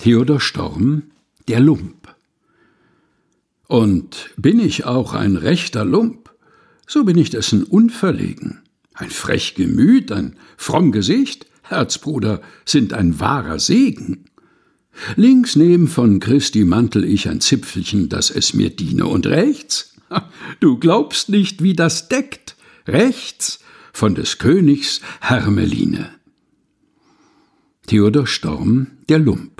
Theodor Storm, der Lump. Und bin ich auch ein rechter Lump, so bin ich dessen unverlegen. Ein frech Gemüt, ein fromm Gesicht, Herzbruder, sind ein wahrer Segen. Links neben von Christi Mantel ich ein Zipfelchen, dass es mir diene, und rechts, du glaubst nicht, wie das deckt, rechts von des Königs Hermeline. Theodor Storm, der Lump,